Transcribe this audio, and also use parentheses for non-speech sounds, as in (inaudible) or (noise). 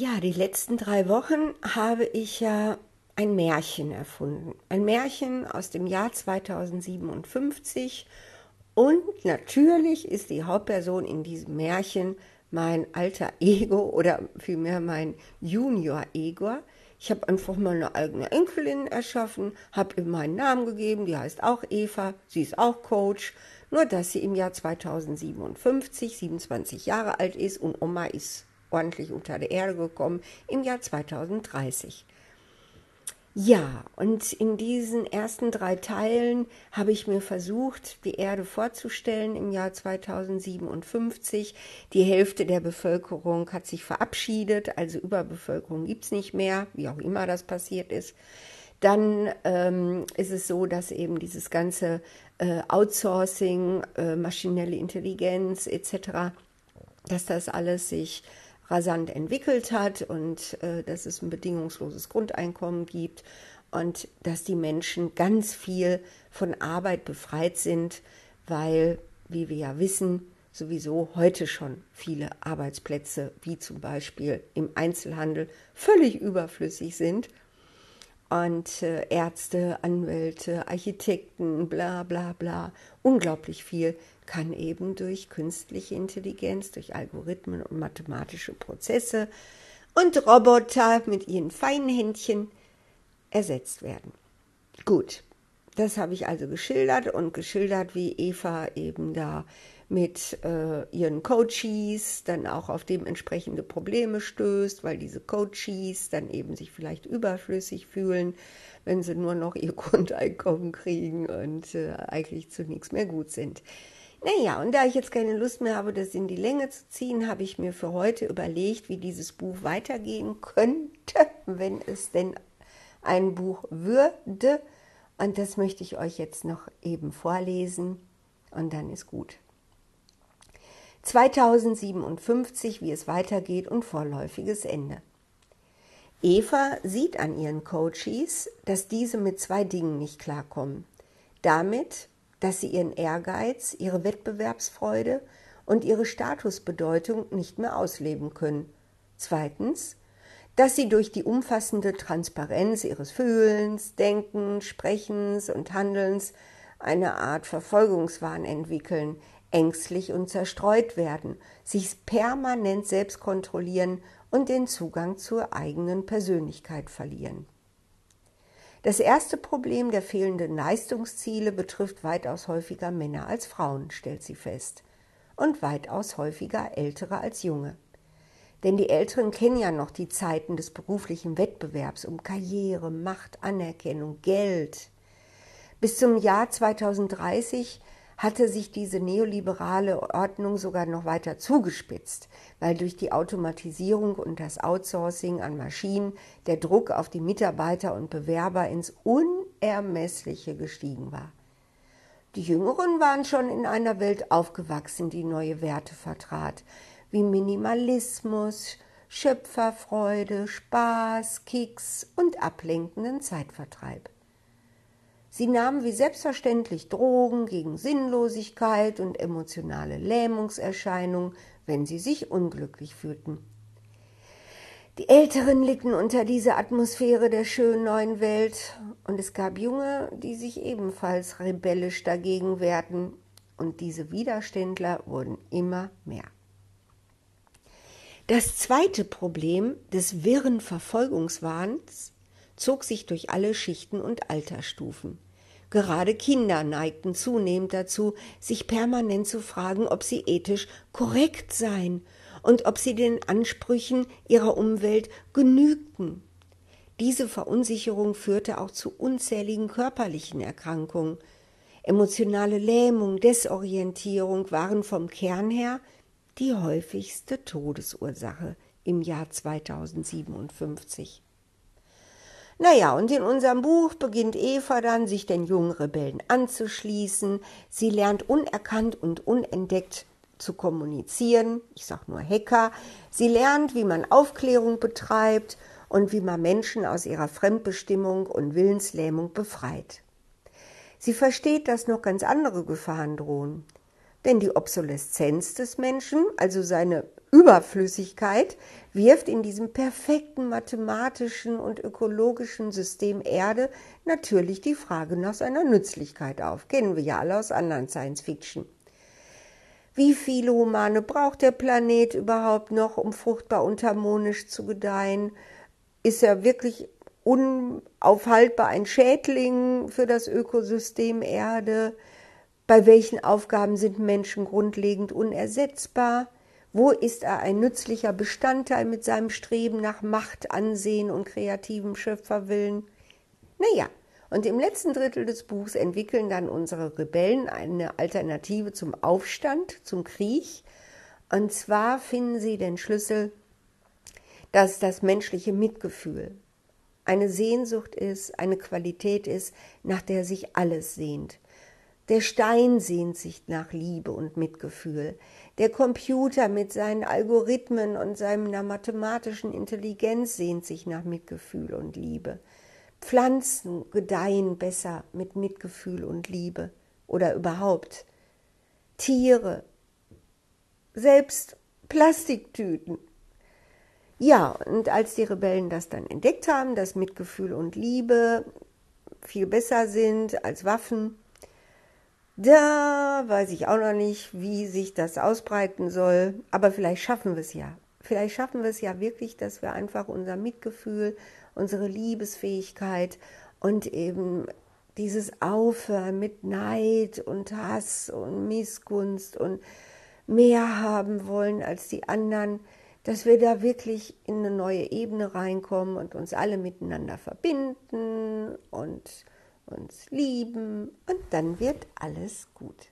Ja, die letzten drei Wochen habe ich ja ein Märchen erfunden. Ein Märchen aus dem Jahr 2057. Und natürlich ist die Hauptperson in diesem Märchen mein alter Ego oder vielmehr mein Junior-Ego. Ich habe einfach mal eine eigene Enkelin erschaffen, habe ihm meinen Namen gegeben, die heißt auch Eva, sie ist auch Coach, nur dass sie im Jahr 2057 27 Jahre alt ist und Oma ist ordentlich unter der Erde gekommen im Jahr 2030. Ja, und in diesen ersten drei Teilen habe ich mir versucht, die Erde vorzustellen im Jahr 2057. Die Hälfte der Bevölkerung hat sich verabschiedet, also Überbevölkerung gibt es nicht mehr, wie auch immer das passiert ist. Dann ähm, ist es so, dass eben dieses ganze äh, Outsourcing, äh, maschinelle Intelligenz etc., dass das alles sich rasant entwickelt hat und äh, dass es ein bedingungsloses Grundeinkommen gibt und dass die Menschen ganz viel von Arbeit befreit sind, weil, wie wir ja wissen, sowieso heute schon viele Arbeitsplätze, wie zum Beispiel im Einzelhandel, völlig überflüssig sind. Und äh, Ärzte, Anwälte, Architekten, bla bla bla, unglaublich viel kann eben durch künstliche Intelligenz, durch Algorithmen und mathematische Prozesse und Roboter mit ihren feinen Händchen ersetzt werden. Gut, das habe ich also geschildert und geschildert, wie Eva eben da mit äh, ihren Coaches dann auch auf dementsprechende Probleme stößt, weil diese Coaches dann eben sich vielleicht überflüssig fühlen, wenn sie nur noch ihr (laughs) Grundeinkommen kriegen und äh, eigentlich zu nichts mehr gut sind. Naja, und da ich jetzt keine Lust mehr habe, das in die Länge zu ziehen, habe ich mir für heute überlegt, wie dieses Buch weitergehen könnte, wenn es denn ein Buch würde. Und das möchte ich euch jetzt noch eben vorlesen und dann ist gut. 2057, wie es weitergeht und vorläufiges Ende. Eva sieht an ihren Coaches, dass diese mit zwei Dingen nicht klarkommen. Damit, dass sie ihren Ehrgeiz, ihre Wettbewerbsfreude und ihre Statusbedeutung nicht mehr ausleben können. Zweitens, dass sie durch die umfassende Transparenz ihres Fühlens, Denkens, Sprechens und Handelns eine Art Verfolgungswahn entwickeln, ängstlich und zerstreut werden, sich permanent selbst kontrollieren und den Zugang zur eigenen Persönlichkeit verlieren. Das erste Problem der fehlenden Leistungsziele betrifft weitaus häufiger Männer als Frauen, stellt sie fest, und weitaus häufiger Ältere als Junge. Denn die Älteren kennen ja noch die Zeiten des beruflichen Wettbewerbs um Karriere, Macht, Anerkennung, Geld. Bis zum Jahr 2030 hatte sich diese neoliberale Ordnung sogar noch weiter zugespitzt, weil durch die Automatisierung und das Outsourcing an Maschinen der Druck auf die Mitarbeiter und Bewerber ins Unermessliche gestiegen war. Die Jüngeren waren schon in einer Welt aufgewachsen, die neue Werte vertrat, wie Minimalismus, Schöpferfreude, Spaß, Kicks und ablenkenden Zeitvertreib. Sie nahmen wie selbstverständlich Drogen gegen Sinnlosigkeit und emotionale Lähmungserscheinungen, wenn sie sich unglücklich fühlten. Die Älteren litten unter dieser Atmosphäre der schönen neuen Welt, und es gab Junge, die sich ebenfalls rebellisch dagegen wehrten, und diese Widerständler wurden immer mehr. Das zweite Problem des wirren Verfolgungswahns zog sich durch alle Schichten und Altersstufen. Gerade Kinder neigten zunehmend dazu, sich permanent zu fragen, ob sie ethisch korrekt seien und ob sie den Ansprüchen ihrer Umwelt genügten. Diese Verunsicherung führte auch zu unzähligen körperlichen Erkrankungen. Emotionale Lähmung, Desorientierung waren vom Kern her die häufigste Todesursache im Jahr 2057. Naja, und in unserem Buch beginnt Eva dann, sich den jungen Rebellen anzuschließen. Sie lernt unerkannt und unentdeckt zu kommunizieren. Ich sage nur Hacker. Sie lernt, wie man Aufklärung betreibt und wie man Menschen aus ihrer Fremdbestimmung und Willenslähmung befreit. Sie versteht, dass noch ganz andere Gefahren drohen. Denn die Obsoleszenz des Menschen, also seine Überflüssigkeit, wirft in diesem perfekten mathematischen und ökologischen System Erde natürlich die Frage nach seiner Nützlichkeit auf. Kennen wir ja alle aus anderen Science Fiction. Wie viele Humane braucht der Planet überhaupt noch, um fruchtbar und harmonisch zu gedeihen? Ist er wirklich unaufhaltbar ein Schädling für das Ökosystem Erde? Bei welchen Aufgaben sind Menschen grundlegend unersetzbar? Wo ist er ein nützlicher Bestandteil mit seinem Streben nach Macht, Ansehen und kreativem Schöpferwillen? Naja, und im letzten Drittel des Buchs entwickeln dann unsere Rebellen eine Alternative zum Aufstand, zum Krieg. Und zwar finden sie den Schlüssel, dass das menschliche Mitgefühl eine Sehnsucht ist, eine Qualität ist, nach der sich alles sehnt. Der Stein sehnt sich nach Liebe und Mitgefühl. Der Computer mit seinen Algorithmen und seiner mathematischen Intelligenz sehnt sich nach Mitgefühl und Liebe. Pflanzen gedeihen besser mit Mitgefühl und Liebe oder überhaupt. Tiere, selbst Plastiktüten. Ja, und als die Rebellen das dann entdeckt haben, dass Mitgefühl und Liebe viel besser sind als Waffen, da weiß ich auch noch nicht, wie sich das ausbreiten soll, aber vielleicht schaffen wir es ja. Vielleicht schaffen wir es ja wirklich, dass wir einfach unser Mitgefühl unsere Liebesfähigkeit und eben dieses Aufhören mit Neid und Hass und Missgunst und mehr haben wollen als die anderen, dass wir da wirklich in eine neue Ebene reinkommen und uns alle miteinander verbinden und uns lieben und dann wird alles gut.